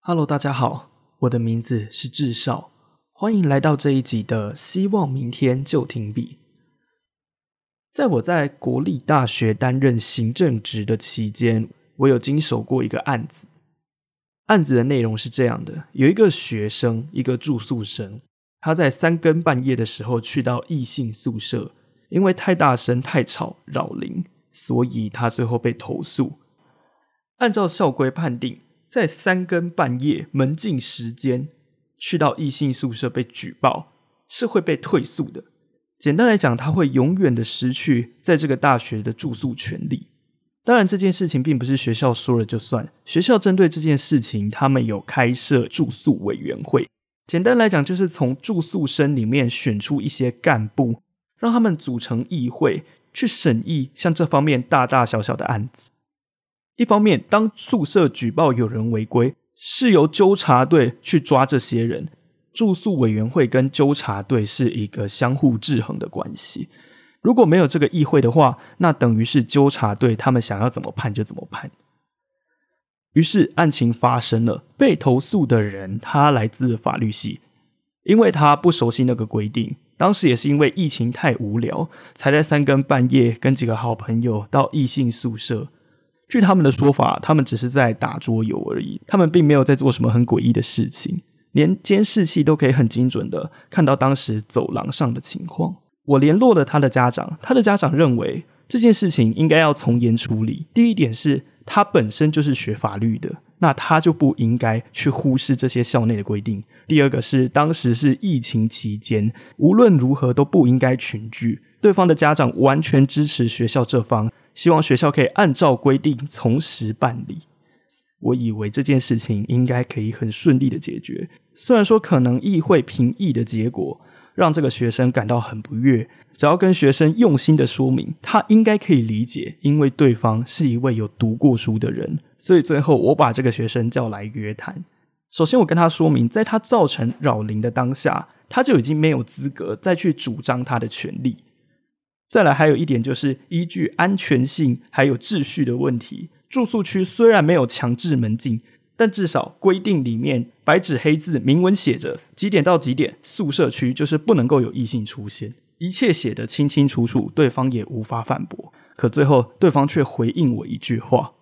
Hello，大家好，我的名字是智少，欢迎来到这一集的《希望明天就停笔》。在我在国立大学担任行政职的期间，我有经手过一个案子。案子的内容是这样的：有一个学生，一个住宿生，他在三更半夜的时候去到异性宿舍，因为太大声、太吵、扰邻，所以他最后被投诉。按照校规判定。在三更半夜门禁时间去到异性宿舍被举报是会被退宿的。简单来讲，他会永远的失去在这个大学的住宿权利。当然，这件事情并不是学校说了就算。学校针对这件事情，他们有开设住宿委员会。简单来讲，就是从住宿生里面选出一些干部，让他们组成议会去审议像这方面大大小小的案子。一方面，当宿舍举报有人违规，是由纠察队去抓这些人。住宿委员会跟纠察队是一个相互制衡的关系。如果没有这个议会的话，那等于是纠察队他们想要怎么判就怎么判。于是案情发生了，被投诉的人他来自法律系，因为他不熟悉那个规定，当时也是因为疫情太无聊，才在三更半夜跟几个好朋友到异性宿舍。据他们的说法，他们只是在打桌游而已，他们并没有在做什么很诡异的事情，连监视器都可以很精准的看到当时走廊上的情况。我联络了他的家长，他的家长认为这件事情应该要从严处理。第一点是他本身就是学法律的，那他就不应该去忽视这些校内的规定。第二个是当时是疫情期间，无论如何都不应该群聚。对方的家长完全支持学校这方。希望学校可以按照规定从实办理。我以为这件事情应该可以很顺利的解决。虽然说可能议会评议的结果让这个学生感到很不悦，只要跟学生用心的说明，他应该可以理解，因为对方是一位有读过书的人。所以最后我把这个学生叫来约谈。首先我跟他说明，在他造成扰邻的当下，他就已经没有资格再去主张他的权利。再来，还有一点就是依据安全性还有秩序的问题，住宿区虽然没有强制门禁，但至少规定里面白纸黑字明文写着几点到几点，宿舍区就是不能够有异性出现，一切写得清清楚楚，对方也无法反驳。可最后，对方却回应我一句话，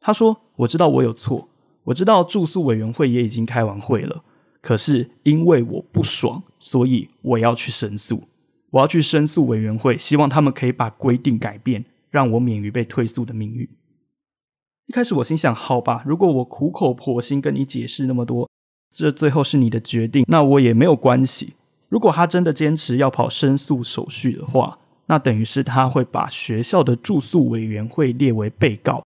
他说：“我知道我有错，我知道住宿委员会也已经开完会了，可是因为我不爽，所以我要去申诉。”我要去申诉委员会，希望他们可以把规定改变，让我免于被退宿的命运。一开始我心想，好吧，如果我苦口婆心跟你解释那么多，这最后是你的决定，那我也没有关系。如果他真的坚持要跑申诉手续的话，那等于是他会把学校的住宿委员会列为被告，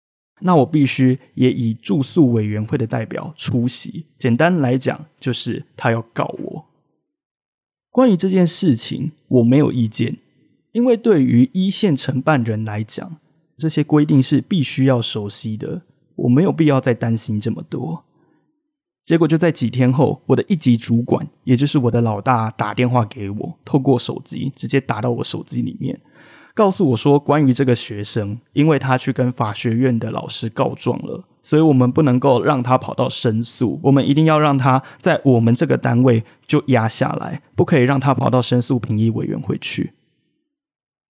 那我必须也以住宿委员会的代表出席。简单来讲，就是他要告我。关于这件事情，我没有意见，因为对于一线承办人来讲，这些规定是必须要熟悉的，我没有必要再担心这么多。结果就在几天后，我的一级主管，也就是我的老大，打电话给我，透过手机直接打到我手机里面。告诉我说，关于这个学生，因为他去跟法学院的老师告状了，所以我们不能够让他跑到申诉，我们一定要让他在我们这个单位就压下来，不可以让他跑到申诉评议委员会去。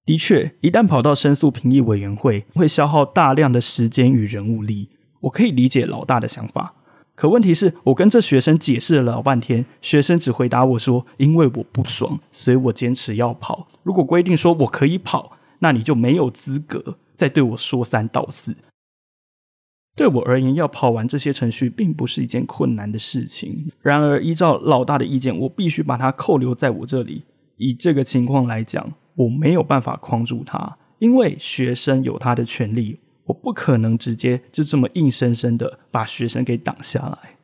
的确，一旦跑到申诉评议委员会，会消耗大量的时间与人物力。我可以理解老大的想法，可问题是我跟这学生解释了老半天，学生只回答我说：“因为我不爽，所以我坚持要跑。如果规定说我可以跑。”那你就没有资格再对我说三道四。对我而言，要跑完这些程序并不是一件困难的事情。然而，依照老大的意见，我必须把他扣留在我这里。以这个情况来讲，我没有办法框住他，因为学生有他的权利，我不可能直接就这么硬生生的把学生给挡下来。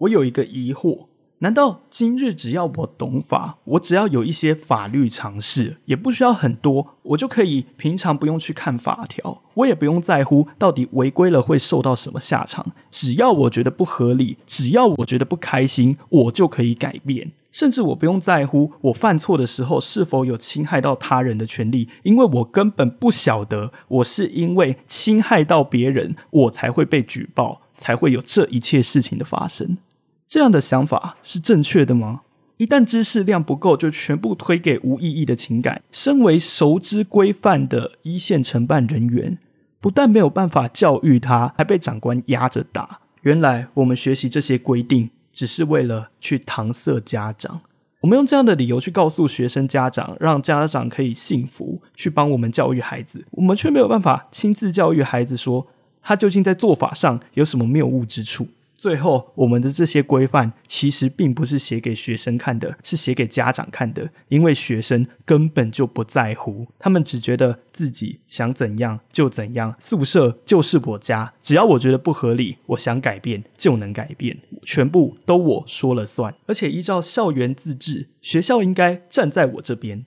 我有一个疑惑，难道今日只要我懂法，我只要有一些法律常识，也不需要很多，我就可以平常不用去看法条，我也不用在乎到底违规了会受到什么下场。只要我觉得不合理，只要我觉得不开心，我就可以改变。甚至我不用在乎我犯错的时候是否有侵害到他人的权利，因为我根本不晓得我是因为侵害到别人，我才会被举报，才会有这一切事情的发生。这样的想法是正确的吗？一旦知识量不够，就全部推给无意义的情感。身为熟知规范的一线承办人员，不但没有办法教育他，还被长官压着打。原来我们学习这些规定，只是为了去搪塞家长。我们用这样的理由去告诉学生家长，让家长可以幸福，去帮我们教育孩子。我们却没有办法亲自教育孩子，说他究竟在做法上有什么谬误之处。最后，我们的这些规范其实并不是写给学生看的，是写给家长看的。因为学生根本就不在乎，他们只觉得自己想怎样就怎样，宿舍就是我家，只要我觉得不合理，我想改变就能改变，全部都我说了算。而且依照校园自治，学校应该站在我这边。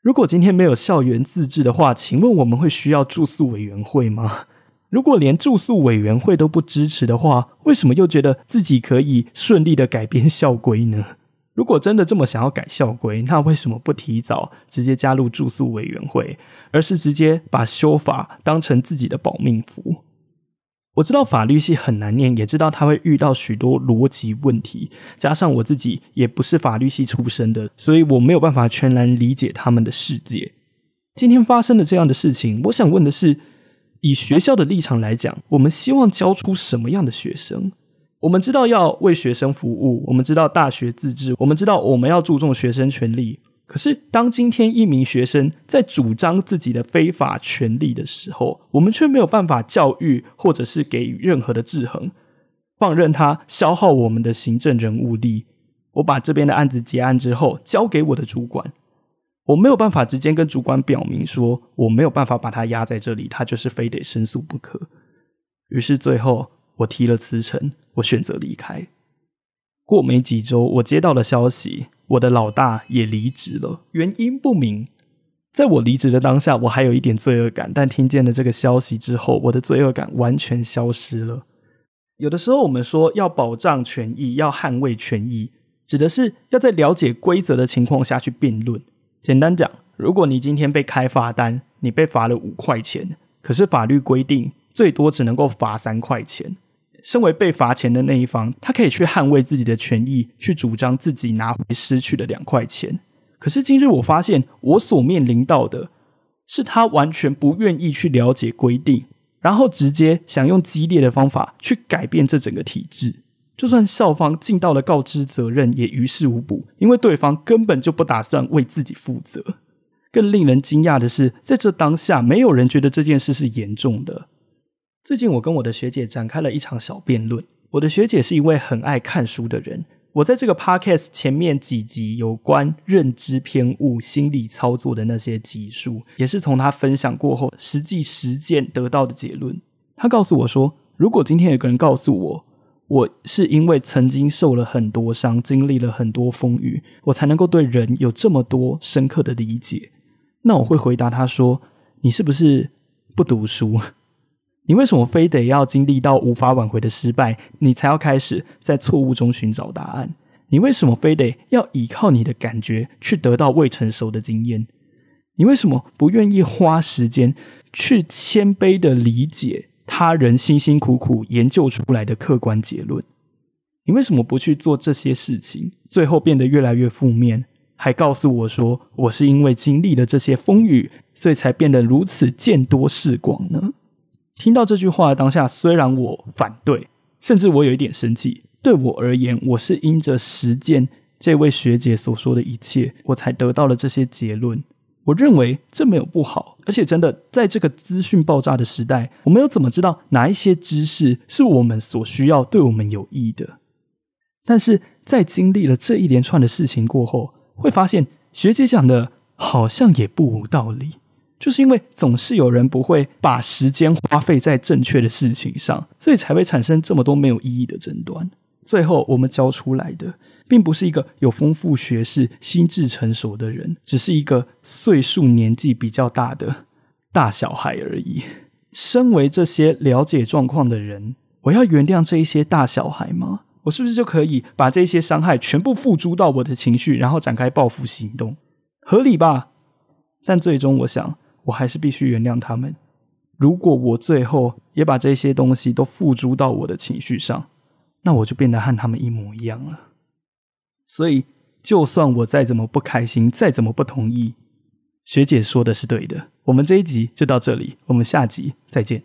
如果今天没有校园自治的话，请问我们会需要住宿委员会吗？如果连住宿委员会都不支持的话，为什么又觉得自己可以顺利的改变校规呢？如果真的这么想要改校规，那为什么不提早直接加入住宿委员会，而是直接把修法当成自己的保命符？我知道法律系很难念，也知道他会遇到许多逻辑问题，加上我自己也不是法律系出身的，所以我没有办法全然理解他们的世界。今天发生的这样的事情，我想问的是。以学校的立场来讲，我们希望教出什么样的学生？我们知道要为学生服务，我们知道大学自治，我们知道我们要注重学生权利。可是，当今天一名学生在主张自己的非法权利的时候，我们却没有办法教育，或者是给予任何的制衡，放任他消耗我们的行政人物力。我把这边的案子结案之后，交给我的主管。我没有办法直接跟主管表明说我没有办法把他压在这里，他就是非得申诉不可。于是最后我提了辞呈，我选择离开。过没几周，我接到了消息，我的老大也离职了，原因不明。在我离职的当下，我还有一点罪恶感，但听见了这个消息之后，我的罪恶感完全消失了。有的时候我们说要保障权益，要捍卫权益，指的是要在了解规则的情况下去辩论。简单讲，如果你今天被开罚单，你被罚了五块钱，可是法律规定最多只能够罚三块钱。身为被罚钱的那一方，他可以去捍卫自己的权益，去主张自己拿回失去的两块钱。可是今日我发现，我所面临到的是他完全不愿意去了解规定，然后直接想用激烈的方法去改变这整个体制。就算校方尽到了告知责任，也于事无补，因为对方根本就不打算为自己负责。更令人惊讶的是，在这当下，没有人觉得这件事是严重的。最近，我跟我的学姐展开了一场小辩论。我的学姐是一位很爱看书的人。我在这个 podcast 前面几集有关认知偏误、心理操作的那些集数，也是从她分享过后实际实践得到的结论。她告诉我说，如果今天有个人告诉我，我是因为曾经受了很多伤，经历了很多风雨，我才能够对人有这么多深刻的理解。那我会回答他说：“你是不是不读书？你为什么非得要经历到无法挽回的失败，你才要开始在错误中寻找答案？你为什么非得要依靠你的感觉去得到未成熟的经验？你为什么不愿意花时间去谦卑的理解？”他人辛辛苦苦研究出来的客观结论，你为什么不去做这些事情？最后变得越来越负面，还告诉我说我是因为经历了这些风雨，所以才变得如此见多识广呢？听到这句话当下，虽然我反对，甚至我有一点生气。对我而言，我是因着实践这位学姐所说的一切，我才得到了这些结论。我认为这没有不好，而且真的在这个资讯爆炸的时代，我们又怎么知道哪一些知识是我们所需要、对我们有益的？但是在经历了这一连串的事情过后，会发现学姐讲的好像也不无道理，就是因为总是有人不会把时间花费在正确的事情上，所以才会产生这么多没有意义的争端。最后我们教出来的，并不是一个有丰富学识、心智成熟的人，只是一个岁数年纪比较大的大小孩而已。身为这些了解状况的人，我要原谅这一些大小孩吗？我是不是就可以把这些伤害全部付诸到我的情绪，然后展开报复行动？合理吧？但最终，我想，我还是必须原谅他们。如果我最后也把这些东西都付诸到我的情绪上，那我就变得和他们一模一样了。所以，就算我再怎么不开心，再怎么不同意，学姐说的是对的。我们这一集就到这里，我们下集再见。